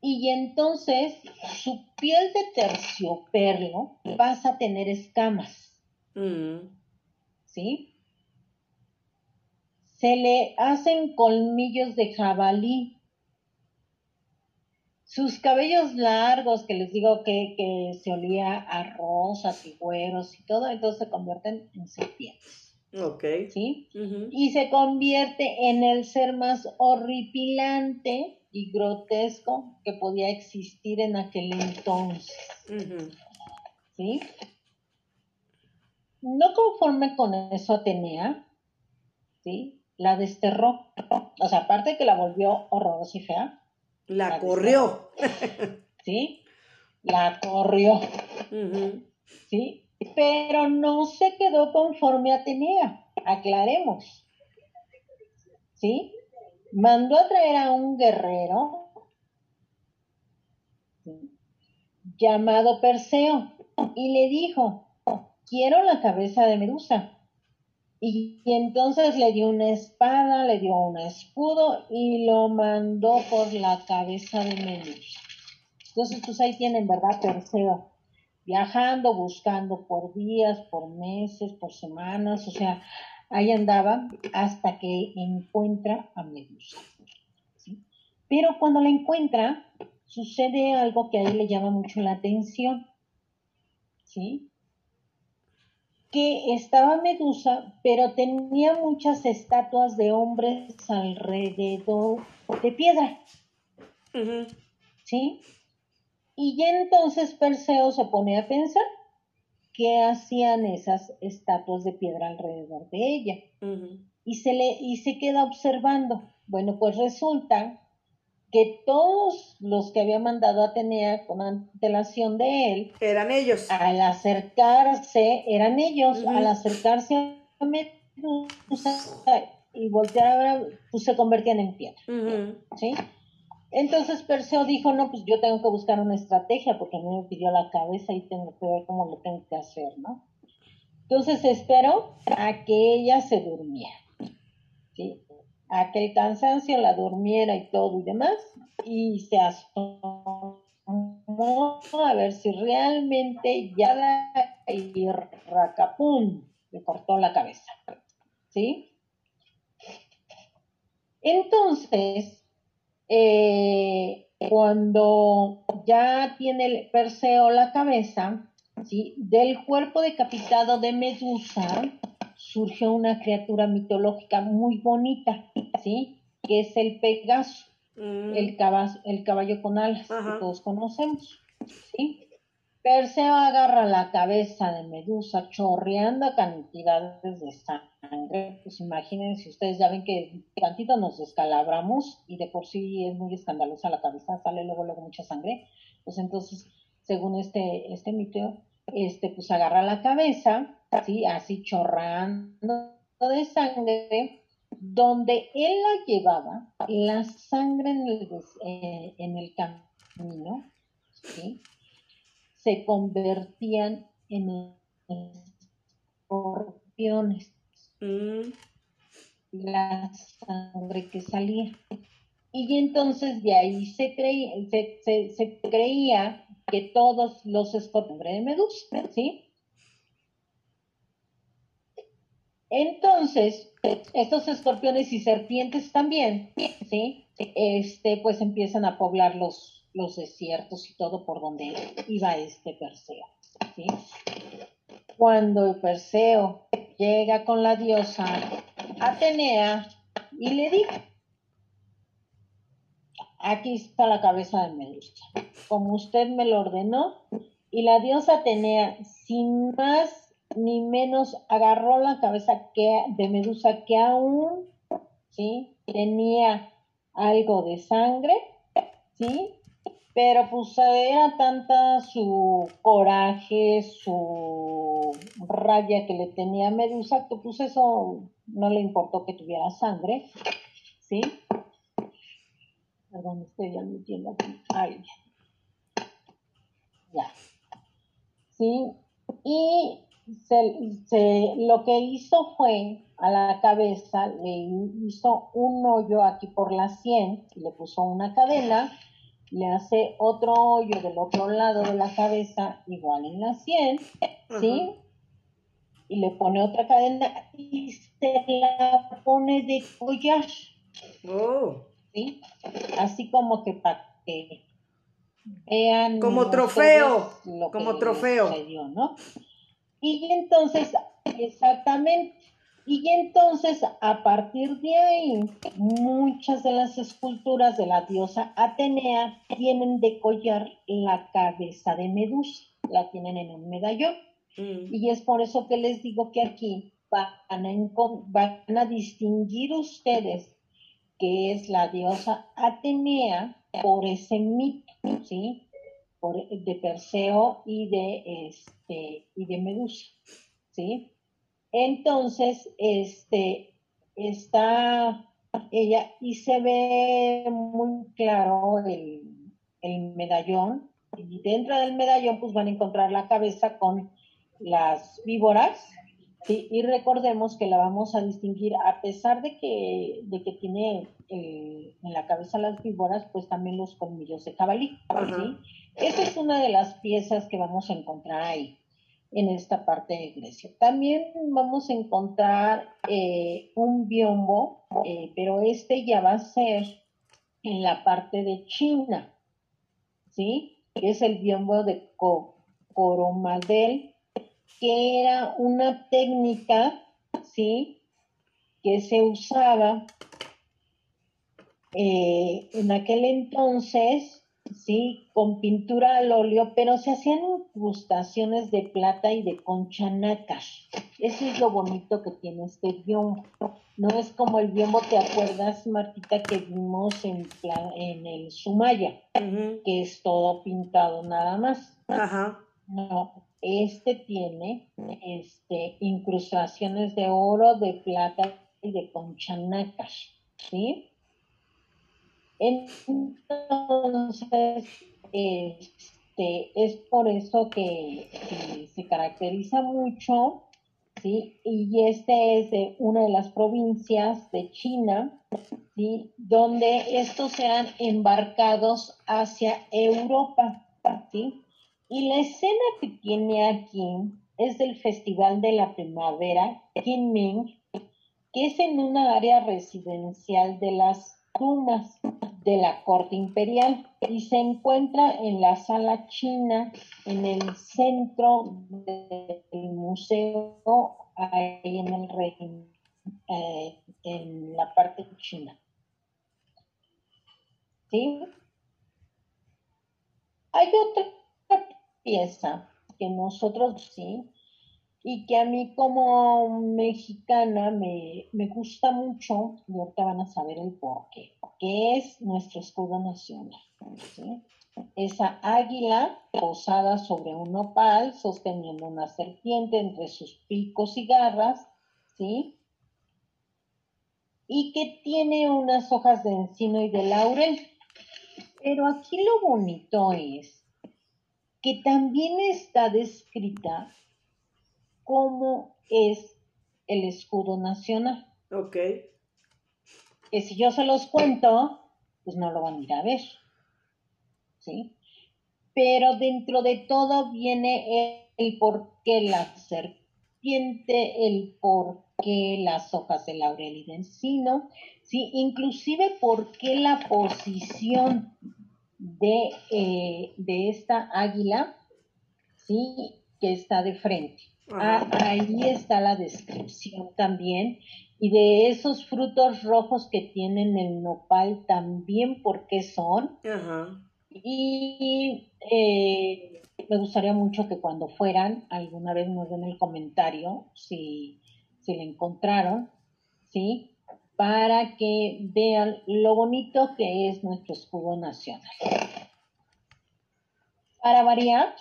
Y entonces su piel de terciopelo pasa a tener escamas, Mm. ¿sí? Se le hacen colmillos de jabalí. Sus cabellos largos, que les digo que, que se olía a rosas y güeros y todo, entonces se convierten en serpientes, Ok. ¿sí? Y se convierte en el ser más horripilante y grotesco que podía existir en aquel entonces. ¿sí? No conforme con eso Atenea, ¿sí? La desterró, o sea, aparte de que la volvió horrorosa y fea, La La corrió. ¿sí? La corrió. ¿sí? Pero no se quedó conforme a Atenea, aclaremos. ¿Sí? Mandó a traer a un guerrero llamado Perseo y le dijo, quiero la cabeza de Medusa. Y, y entonces le dio una espada, le dio un escudo y lo mandó por la cabeza de Medusa. Entonces, pues ahí tienen, ¿verdad? Perseo viajando, buscando por días, por meses, por semanas, o sea, ahí andaba hasta que encuentra a Medusa. ¿sí? Pero cuando la encuentra, sucede algo que a él le llama mucho la atención, ¿sí? Que estaba Medusa, pero tenía muchas estatuas de hombres alrededor de piedra. ¿sí? Y ya entonces Perseo se pone a pensar qué hacían esas estatuas de piedra alrededor de ella. Y se, le, y se queda observando. Bueno, pues resulta que todos los que había mandado Atenea con antelación de él, Eran ellos. al acercarse, eran ellos, al acercarse a Medusa y voltear a ver, pues se convertían en piedra. ¿sí? Entonces Perseo dijo, no, pues yo tengo que buscar una estrategia porque a mí me pidió la cabeza y tengo que ver cómo lo tengo que hacer, ¿no? Entonces esperó a que ella se durmiera, ¿sí? A que el cansancio la durmiera y todo y demás, y se asomó a ver si realmente ya la y le cortó la cabeza, ¿sí? Entonces, eh, cuando ya tiene el Perseo la cabeza, ¿sí? del cuerpo decapitado de Medusa surgió una criatura mitológica muy bonita, ¿sí? que es el Pegaso, Mm. el, caba- el caballo con alas Ajá. que todos conocemos. ¿sí? Perseo agarra la cabeza de Medusa chorreando cantidades de sangre. Pues imagínense, ustedes ya ven que tantito nos descalabramos y de por sí es muy escandalosa la cabeza, sale luego, luego mucha sangre. Pues entonces, según este, este mito, este, pues agarra la cabeza, ¿sí? así chorrando de sangre, donde él la llevaba, la sangre en el, en el camino, ¿sí? Se convertían en escorpiones, Mm. la sangre que salía. Y entonces de ahí se creía, se, se- se creía que todos los escorpiones de Medusa, ¿sí? Entonces, estos escorpiones y serpientes también, ¿sí? Este, pues empiezan a poblar los, los desiertos y todo por donde iba este Perseo. ¿sí? Cuando Perseo llega con la diosa Atenea y le dice, aquí está la cabeza de Medusa, como usted me lo ordenó, y la diosa Atenea, sin más ni menos, agarró la cabeza de Medusa que aún ¿sí? tenía algo de sangre, ¿sí? Pero pues era tanta su coraje, su raya que le tenía Medusa, que pues eso no le importó que tuviera sangre, ¿sí? Perdón, estoy admitiendo aquí. Ay, ya. ¿Sí? Y se, lo que hizo fue a la cabeza, le hizo un hoyo aquí por la sien, le puso una cadena, le hace otro hoyo del otro lado de la cabeza, igual en la sien, ¿sí? Y le pone otra cadena y se la pone de collar. Oh. ¿Sí? Así como que para que vean. Como trofeo. como trofeo. ¿no? Y entonces, exactamente. Y entonces, a partir de ahí, muchas de las esculturas de la diosa Atenea tienen de collar la cabeza de Medusa, la tienen en un medallón. Mm. Y es por eso que les digo que aquí van a, van a distinguir ustedes que es la diosa Atenea por ese mito, ¿sí? de Perseo y de, este, y de Medusa, ¿sí? Entonces, este, está ella y se ve muy claro el, el medallón y dentro del medallón pues van a encontrar la cabeza con las víboras ¿sí? y recordemos que la vamos a distinguir a pesar de que, de que tiene eh, en la cabeza las víboras pues también los colmillos de cabalí ¿sí? esa es una de las piezas que vamos a encontrar ahí en esta parte de Grecia. También vamos a encontrar eh, un biombo, eh, pero este ya va a ser en la parte de China, ¿sí? Es el biombo de Coromadel, que era una técnica, ¿sí? Que se usaba eh, en aquel entonces ¿sí? Con pintura al óleo, pero se hacían incrustaciones de plata y de concha Eso es lo bonito que tiene este biombo. No es como el biombo, ¿te acuerdas, Martita, que vimos en, en el Sumaya? Que es todo pintado nada más. Ajá. No, este tiene este, incrustaciones de oro, de plata y de concha ¿sí? Entonces, este, es por eso que, se caracteriza mucho, ¿sí? Y este es de una de las provincias de China, ¿sí? Donde estos sean embarcados hacia Europa, ¿sí? Y la escena que tiene aquí es del Festival de la Primavera, Kinming, que es en una área residencial de las De la corte imperial y se encuentra en la sala china en el centro del museo ahí en el reino, eh, en la parte china. ¿Sí? Hay otra pieza que nosotros sí y que a mí como mexicana me, gusta mucho, y ahorita van a saber el porqué, que es nuestro escudo nacional. Esa águila posada sobre un opal, sosteniendo una serpiente entre sus picos y garras, ¿sí? Y que tiene unas hojas de encino y de laurel. Pero aquí lo bonito es que también está descrita cómo es el escudo nacional. Ok. Que si yo se los cuento, pues no lo van a ir a ver. ¿Sí? Pero dentro de todo viene el, por qué la serpiente, el por qué las hojas de laurel y de encino, ¿sí? Inclusive por qué la posición de, eh, de esta águila, ¿sí? Que está de frente. Ah, ahí está la descripción también. Y de esos frutos rojos que tienen el nopal también, ¿por qué son? Y eh, me gustaría mucho que cuando fueran, alguna vez nos den el comentario si, si le encontraron, ¿sí? Para que vean lo bonito que es nuestro escudo nacional. Para variar,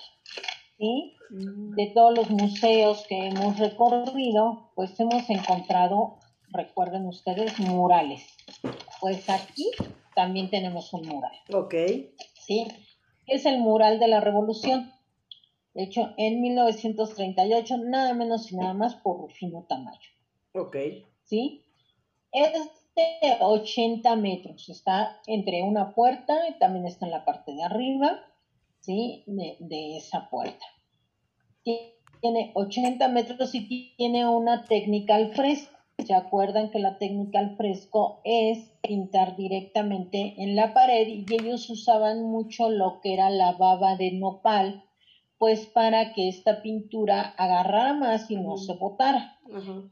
¿sí? Mm. de todos los museos que hemos recorrido, pues hemos encontrado, recuerden ustedes, murales. Pues aquí también tenemos un mural. Ok. ¿Sí? Es el mural de la revolución. De hecho, en 1938, nada menos y nada más por Rufino Tamayo. Ok. ¿Sí? Es de 80 metros. Está entre una puerta y también está en la parte de arriba, ¿sí? De, de esa puerta tiene 80 metros y tiene una técnica al fresco. ¿Se acuerdan que la técnica al fresco es pintar directamente en la pared y ellos usaban mucho lo que era la baba de nopal, pues para que esta pintura agarrara más y no se botara.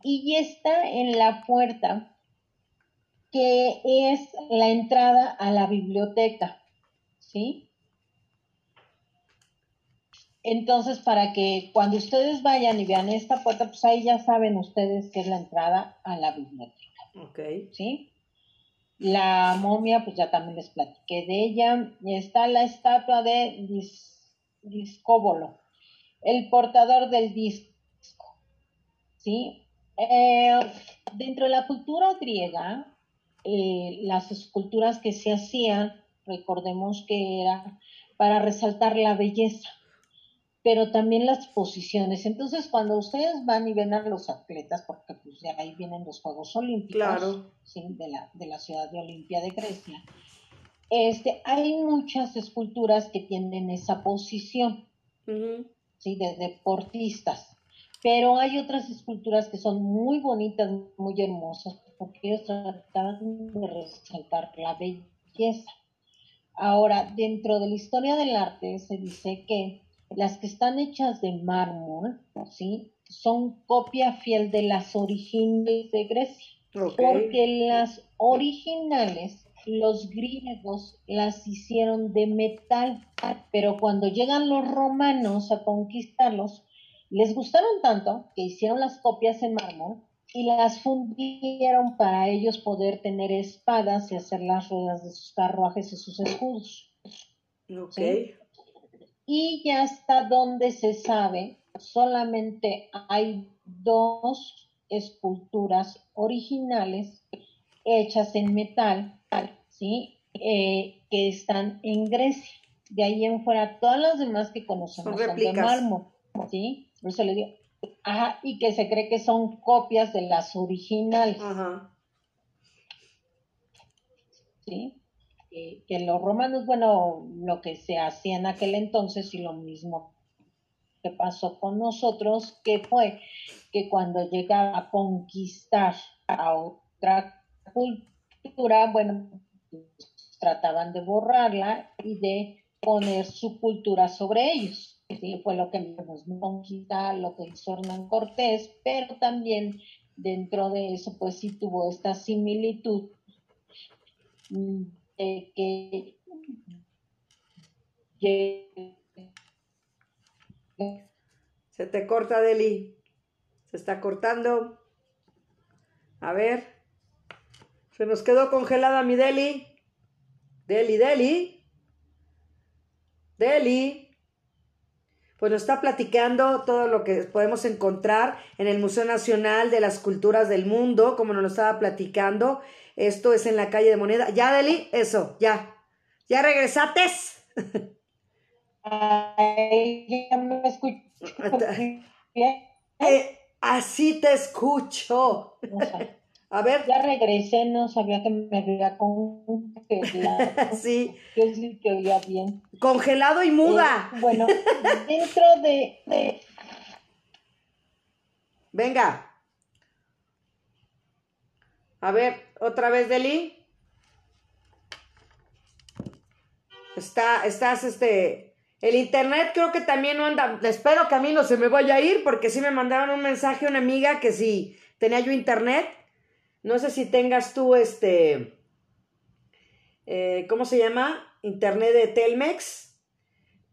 Y está en la puerta que es la entrada a la biblioteca, ¿sí? Entonces, para que cuando ustedes vayan y vean esta puerta, pues ahí ya saben ustedes que es la entrada a la biblioteca. Ok. ¿Sí? La momia, pues ya también les platiqué de ella. Y está la estatua de Discóbolo, el portador del disco. ¿Sí? Eh, dentro de la cultura griega, eh, las esculturas que se hacían, recordemos que era para resaltar la belleza pero también las posiciones. Entonces, cuando ustedes van y ven a los atletas, porque pues de ahí vienen los Juegos Olímpicos de, la, de la ciudad de Olimpia de Grecia, este, hay muchas esculturas que tienen esa posición, ¿sí? de deportistas. Pero hay otras esculturas que son muy bonitas, muy hermosas, porque ellos tratan de resaltar la belleza. Ahora, dentro de la historia del arte se dice que las que están hechas de mármol, ¿sí? Son copia fiel de las originales de Grecia. Porque las originales, los griegos las hicieron de metal, pero cuando llegan los romanos a conquistarlos, les gustaron tanto que hicieron las copias en mármol y las fundieron para ellos poder tener espadas y hacer las ruedas de sus carruajes y sus escudos. Okay y ya hasta donde se sabe, solamente hay dos esculturas originales hechas en metal, ¿sí? Eh, que están en Grecia. De ahí en fuera, todas las demás que conocemos son, de mármol, ¿sí? Por eso le digo, ajá, y que se cree que son copias de las originales. Ajá. ¿Sí? Que los romanos, bueno, lo que se hacía en aquel entonces y lo mismo que pasó con nosotros, que fue que cuando llegaba a conquistar a otra cultura, bueno, trataban de borrarla y de poner su cultura sobre ellos. ¿sí? Fue lo que nos conquista, lo que hizo Hernán Cortés, pero también dentro de eso, pues sí tuvo esta similitud mm, que, se te corta, Deli. Se está cortando. A ver. Se nos quedó congelada mi Deli. Deli, Deli. Deli. Pues nos está platicando todo lo que podemos encontrar en el Museo Nacional de las Culturas del Mundo, como nos lo estaba platicando. Esto es en la calle de Moneda. Ya, Deli, eso, ya. ¿Ya regresates? Ay, ya me escucho. Eh, así te escucho. A ver. Ya regresé, no sabía que me había congelado. sí. Que sí que oía bien. Congelado y muda. Eh, bueno, dentro de... Venga. A ver, otra vez, Deli. Está, estás, este, el internet creo que también no anda, espero que a mí no se me vaya a ir porque sí me mandaron un mensaje una amiga que si tenía yo internet, no sé si tengas tú este, eh, ¿cómo se llama? Internet de Telmex,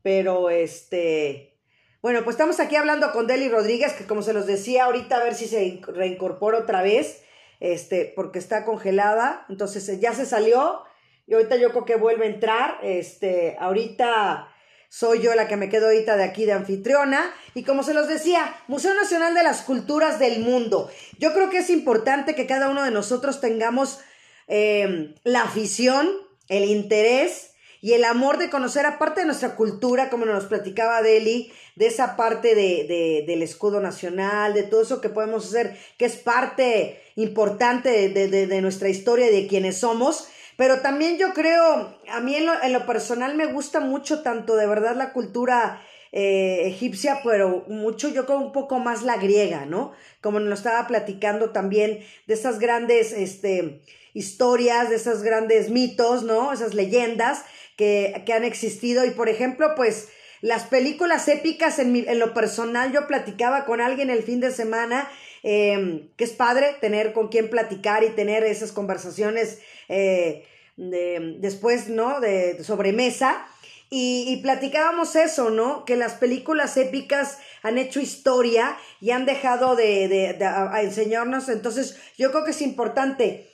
pero este, bueno, pues estamos aquí hablando con Deli Rodríguez, que como se los decía ahorita, a ver si se reincorpora otra vez, este, porque está congelada, entonces ya se salió y ahorita yo creo que vuelve a entrar, este, ahorita soy yo la que me quedo ahorita de aquí de anfitriona. Y como se los decía, Museo Nacional de las Culturas del Mundo. Yo creo que es importante que cada uno de nosotros tengamos em, la afición, el interés y el amor de conocer, aparte de nuestra cultura, como nos platicaba Deli, de esa parte de, del escudo nacional, de todo eso que podemos hacer, que es parte importante de, de nuestra historia y de quienes somos pero también yo creo, a mí en lo, en lo personal me gusta mucho tanto de verdad la cultura eh, egipcia, pero mucho yo creo un poco más la griega, ¿no? Como nos estaba platicando también de esas grandes este, historias, de esos grandes mitos, ¿no? Esas leyendas que, que han existido. Y por ejemplo, pues las películas épicas en, mi, en lo personal, yo platicaba con alguien el fin de semana, eh, que es padre tener con quien platicar y tener esas conversaciones eh, de, después, ¿no? De, sobremesa. Y, y, platicábamos eso, ¿no? Que las películas épicas han hecho historia y han dejado de, de, enseñarnos. Entonces, yo creo que es importante.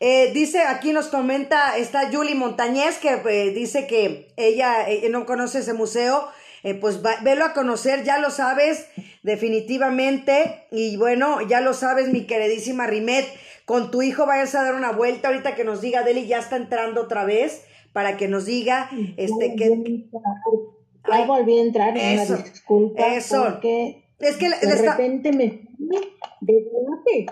Eh, dice, aquí nos comenta, está Julie Montañez, que eh, dice que ella no conoce ese museo. pues velo a conocer, ya lo sabes, definitivamente. Y bueno, ya lo sabes, mi queridísima Rimet con tu hijo vayas a dar una vuelta ahorita que nos diga, Deli ya está entrando otra vez para que nos diga este que ya volví a entrar en eso, una disculpa eso. porque es que de repente me de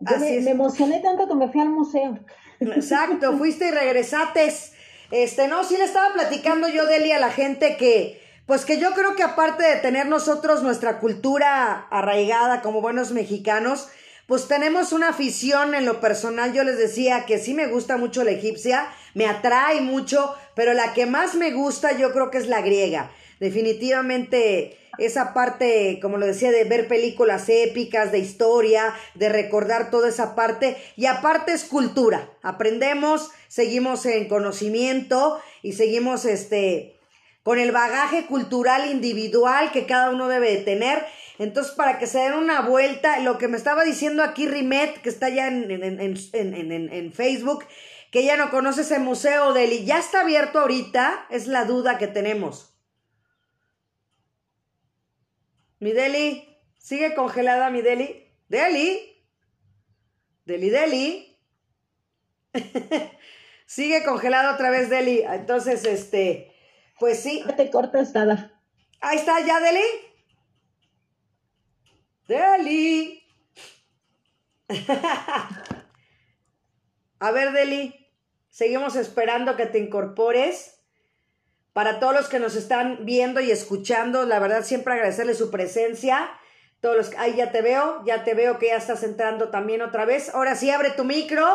Yo me, me, emocioné tanto que me fui al museo. Exacto, fuiste y regresates. Este, no, sí le estaba platicando yo, Deli, a la gente que, pues que yo creo que aparte de tener nosotros nuestra cultura arraigada como buenos mexicanos, pues tenemos una afición en lo personal. Yo les decía que sí me gusta mucho la egipcia, me atrae mucho, pero la que más me gusta yo creo que es la griega. Definitivamente esa parte, como lo decía, de ver películas épicas, de historia, de recordar toda esa parte. Y aparte es cultura. Aprendemos, seguimos en conocimiento y seguimos este con el bagaje cultural individual que cada uno debe de tener entonces, para que se den una vuelta, lo que me estaba diciendo aquí Rimet, que está ya en, en, Facebook, que ella no conoce ese museo de ya está abierto ahorita, es la duda que tenemos. Mi Deli, sigue congelada mi Deli. Deli. Deli, Deli. sigue congelada otra vez Deli. Entonces, este, pues sí. Te cortas nada. Ahí está, ya Deli. Deli. A ver, Deli, seguimos esperando que te incorpores. Para todos los que nos están viendo y escuchando, la verdad siempre agradecerle su presencia. Todos los ahí ya te veo, ya te veo que ya estás entrando también otra vez. Ahora sí abre tu micro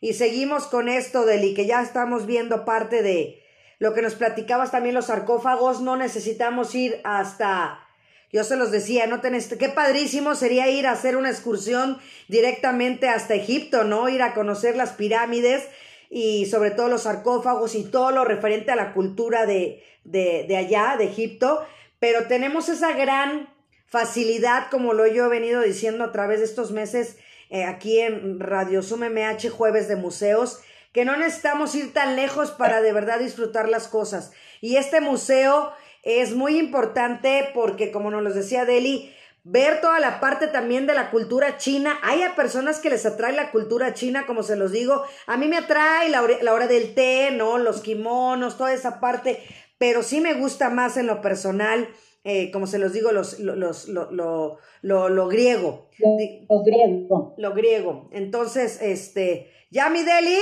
y seguimos con esto, Deli, que ya estamos viendo parte de lo que nos platicabas también los sarcófagos. No necesitamos ir hasta yo se los decía, no tenés, qué padrísimo sería ir a hacer una excursión directamente hasta Egipto, ¿no? Ir a conocer las pirámides y sobre todo los sarcófagos y todo lo referente a la cultura de, de, de allá, de Egipto. Pero tenemos esa gran facilidad, como lo yo he venido diciendo a través de estos meses eh, aquí en Radio Sum MH Jueves de Museos, que no necesitamos ir tan lejos para de verdad disfrutar las cosas. Y este museo es muy importante porque, como nos lo decía Deli, ver toda la parte también de la cultura china. Hay a personas que les atrae la cultura china, como se los digo. A mí me atrae la, hora del té, ¿no? Los kimonos, toda esa parte. Pero sí me gusta más en lo personal, eh, como se los digo, los, los, lo, lo, lo, griego. Lo griego. Lo griego. Entonces, este, ya mi Deli,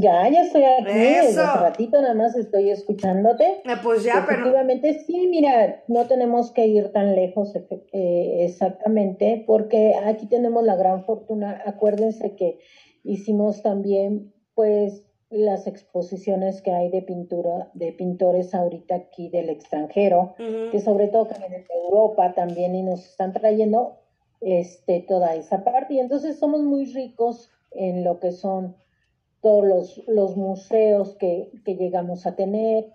ya, ya estoy aquí. Desde hace ratito nada más estoy escuchándote. Eh, pues ya, Efectivamente, sí, mira, no tenemos que ir tan lejos eh, exactamente, porque aquí tenemos la gran fortuna. Acuérdense que hicimos también, pues, las exposiciones que hay de pintura, de pintores ahorita aquí del extranjero, que sobre todo que vienen de Europa también y nos están trayendo este, toda esa parte. Y entonces somos muy ricos en lo que son todos los, los museos que, que llegamos a tener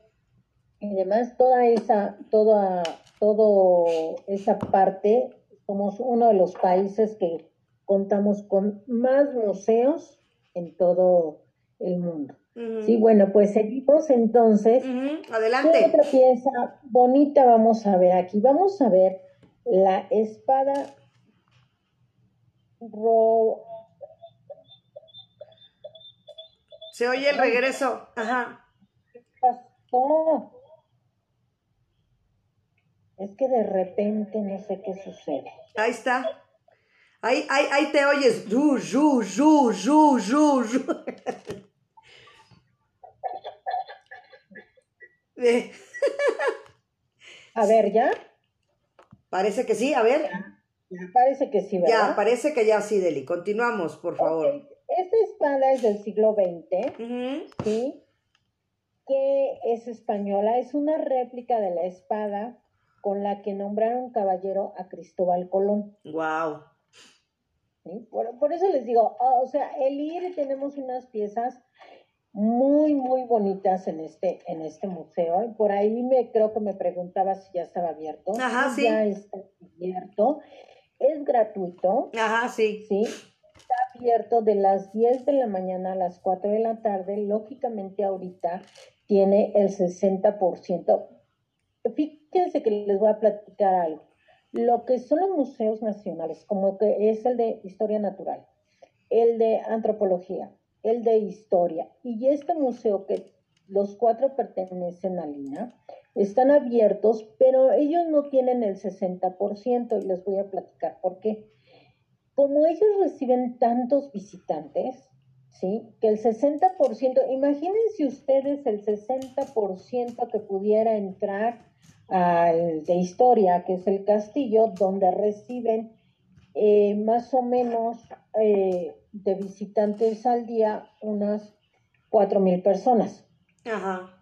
y demás, toda esa, toda, todo esa parte, somos uno de los países que contamos con más museos en todo el mundo. Sí, bueno, pues seguimos entonces. Adelante. otra pieza bonita vamos a ver aquí? Vamos a ver la espada ro... Se oye el regreso. Ajá. Es que de repente no sé qué sucede. Ahí está. Ahí, ahí, ahí te oyes. Ru, ru, ru, ru, ru, ru. A ver, ¿ya? Parece que sí, a ver. Ya, parece que sí, ¿verdad? Ya, parece que ya sí, Deli. Continuamos, por favor. Espada es del siglo XX, ¿sí? Que es española. Es una réplica de la espada con la que nombraron caballero a Cristóbal Colón. Wow. Por, eso les digo, ah, o sea, el IR tenemos unas piezas muy, muy bonitas en este, en este museo. Y por ahí me creo que me preguntaba si ya estaba abierto. Ajá, sí. Ya está abierto. Es gratuito. Ajá, sí. Sí. Está abierto de las 10 de la mañana a las 4 de la tarde. Lógicamente ahorita tiene el 60%. Fíjense que les voy a platicar algo. Lo que son los museos nacionales, como que es el de historia natural, el de antropología, el de historia y este museo que los cuatro pertenecen a Lina, están abiertos, pero ellos no tienen el 60% y les voy a platicar por qué. Como ellos reciben tantos visitantes, ¿sí? Que el 60%, imagínense ustedes el 60% que pudiera entrar al de historia, que es el castillo, donde reciben eh, más o menos eh, de visitantes al día unas cuatro mil personas. Ajá.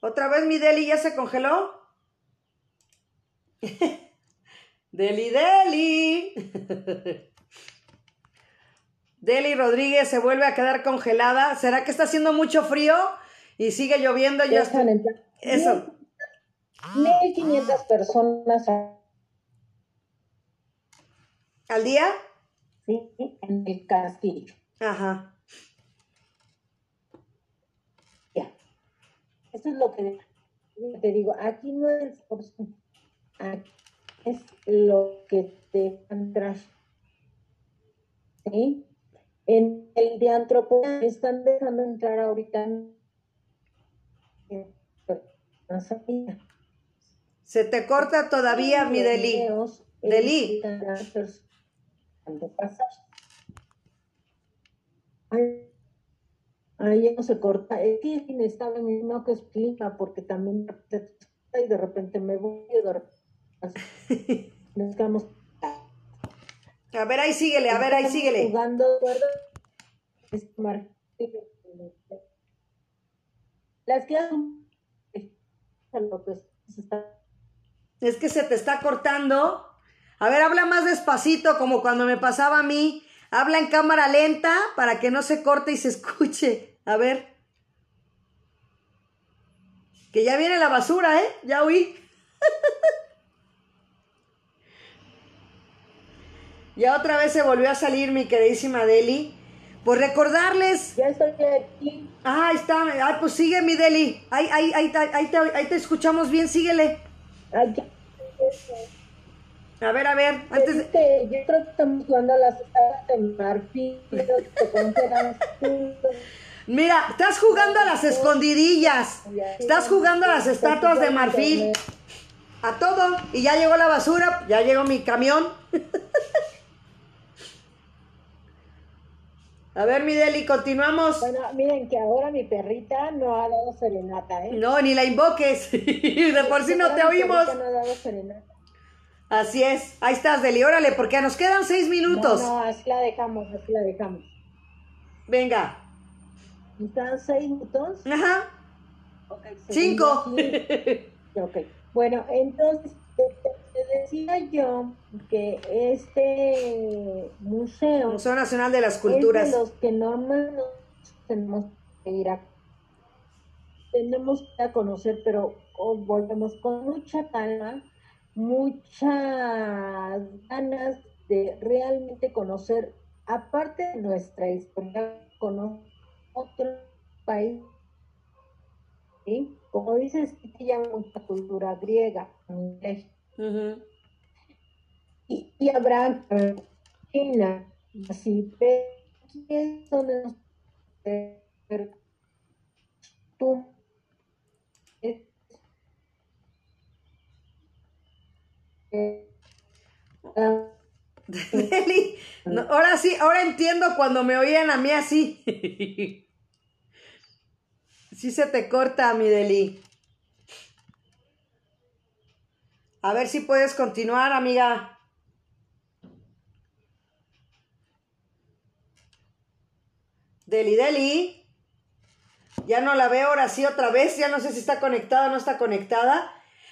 ¿Otra vez mi Deli ya se congeló? Deli, Deli. Deli Rodríguez se vuelve a quedar congelada. ¿Será que está haciendo mucho frío? y sigue lloviendo, ya está. Eso. 1500 personas al día. Sí, en el castillo. Ajá. Ya. Eso es lo que te digo. Aquí no es por aquí es lo que te entras. ¿Sí? En el de antropología están dejando entrar ahorita se te corta todavía, mi Deli. Deli. Ahí no se corta. Es que es inestable, no que explica, porque también y de repente me voy de repente A ver, ahí síguele, a ver, ahí síguele. Jugando, las que es que se te está cortando. A ver, habla más despacito, como cuando me pasaba a mí. Habla en cámara lenta para que no se corte y se escuche. A ver. Que ya viene la basura, ¿eh? Ya oí. ya otra vez se volvió a salir mi queridísima Deli. Pues recordarles. Ya estoy aquí. Ah, ahí está. Ay, pues sigue mi Deli. Ahí, ahí, ahí, ahí, te, ahí te escuchamos bien, síguele. A ver, a ver, antes de... Yo creo que estamos jugando a las estatuas de marfil, Mira, estás jugando a las escondidillas, estás jugando a las estatuas de marfil, a todo, y ya llegó la basura, ya llegó mi camión. A ver, mi Deli, continuamos. Bueno, miren que ahora mi perrita no ha dado serenata, ¿eh? No, ni la invoques. de por sí no te oímos. No ha dado serenata. Así es. Ahí estás, Deli. Órale, porque nos quedan seis minutos. No, no, así la dejamos, así la dejamos. Venga. ¿Están seis minutos? Ajá. Okay, Cinco. ok. Bueno, entonces te decía yo que este museo, Museo Nacional de las Culturas. es de los que normalmente tenemos que ir a tenemos que a conocer, pero volvemos con mucha calma, muchas ganas de realmente conocer, aparte de nuestra historia, conocer otro país. ¿sí? Como dices, que llama mucha cultura griega, y, y habrá China, así, pero aquí es donde nos pero tú no, ahora sí, ahora entiendo cuando me oían a mí así. Sí se te corta, mi Deli. A ver si puedes continuar, amiga. Deli, Deli. Ya no la veo ahora sí otra vez. Ya no sé si está conectada o no está conectada.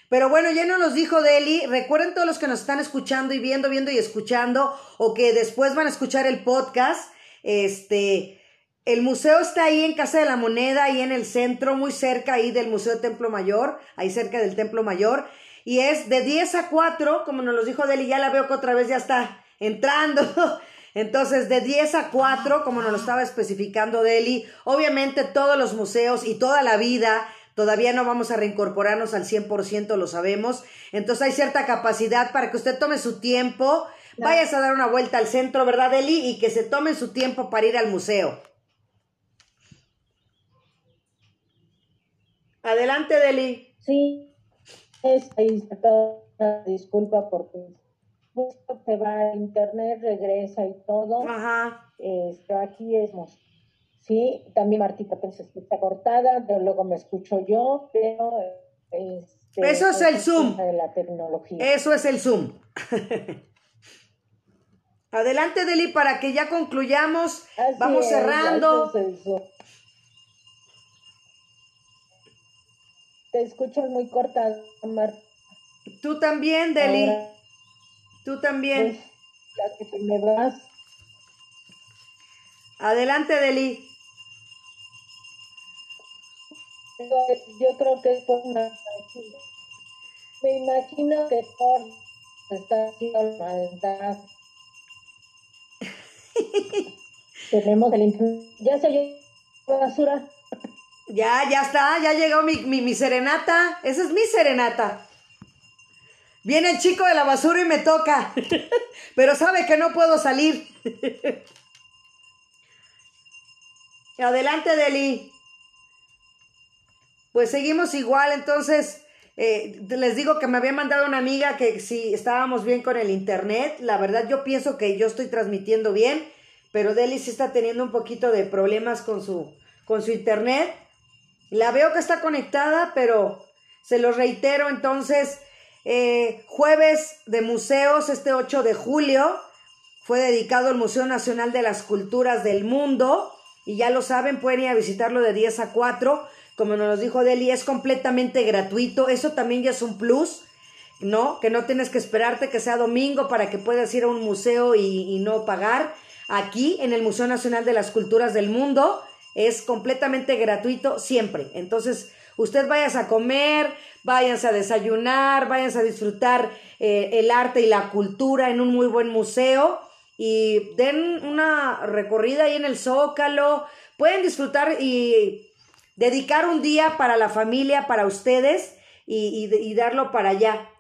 Pero bueno, ya nos los dijo Deli. Recuerden todos los que nos están escuchando y viendo, viendo y escuchando, o que después van a escuchar el podcast. Este, el museo está ahí en Casa de la Moneda, ahí en el centro, muy cerca ahí del Museo Templo Mayor, ahí cerca del Templo Mayor. Y es de 10 a 4, como nos los dijo Deli, ya la veo que otra vez ya está entrando. Entonces, de 10 a 4, como nos lo estaba especificando Deli, obviamente todos los museos y toda la vida, todavía no vamos a reincorporarnos al 100%, lo sabemos. Entonces, hay cierta capacidad para que usted tome su tiempo, vayas a dar una vuelta al centro, ¿verdad, Deli? Y que se tome su tiempo para ir al museo. Adelante, Deli. Sí, es ahí está toda disculpa porque justo se va a internet, regresa y todo. Ajá. Aquí es, sí, también Martita se escucha cortada, de luego me escucho yo, pero este, Eso es el Zoom. cosa de la tecnología. Eso es el Zoom. Adelante, Deli, para que ya concluyamos. Así Vamos es, cerrando. es Te escuchas muy corta, Marta. Tú también, Deli. Ahora, Tú también. pues, ya que me vas. Adelante, Deli. Yo, creo que es por una. Me imagino que por está haciendo maldad. Tenemos el. Ya salió la basura. Ya, ya está, ya llegó mi, mi, mi serenata. Esa es mi serenata. Viene el chico de la basura y me toca. Pero sabe que no puedo salir. Adelante, Deli. Pues seguimos igual, entonces eh, les digo que me había mandado una amiga que si estábamos bien con el internet, la verdad yo pienso que yo estoy transmitiendo bien, pero Deli sí está teniendo un poquito de problemas con su, con su internet. La veo que está conectada, pero se lo reitero entonces, eh, jueves de museos, este 8 de julio, fue dedicado al Museo Nacional de las Culturas del Mundo. Y ya lo saben, pueden ir a visitarlo de 10 a 4. Como nos dijo Deli, es completamente gratuito. Eso también ya es un plus, ¿no? Que no tienes que esperarte que sea domingo para que puedas ir a un museo y, y no pagar. Aquí, en el Museo Nacional de las Culturas del Mundo, es completamente gratuito siempre. Entonces, usted vayas a comer, váyanse a desayunar, váyanse a disfrutar eh, el arte y la cultura en un muy buen museo y den una recorrida ahí en el Zócalo. Pueden disfrutar y dedicar un día para la familia, para ustedes y darlo para allá.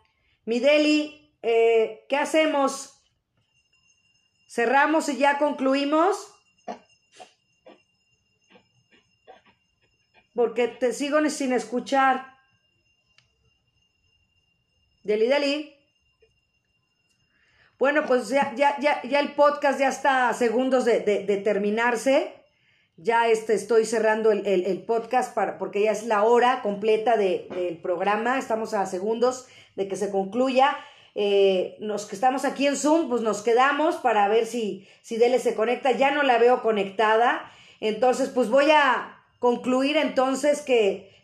Mi Deli, eh, ¿qué hacemos? ¿Cerramos y ya concluimos? Porque te sigo sin escuchar. Deli, Deli. Bueno, pues ya, ya, ya, ya el podcast ya está a segundos de, de- terminarse. Ya este, estoy cerrando el, el- el podcast para, porque ya es la hora completa de- del programa. Estamos a segundos de que se concluya. Eh, los que estamos aquí en Zoom, pues nos quedamos para ver si, si Dele se conecta. Ya no la veo conectada. Entonces, pues voy a concluir entonces que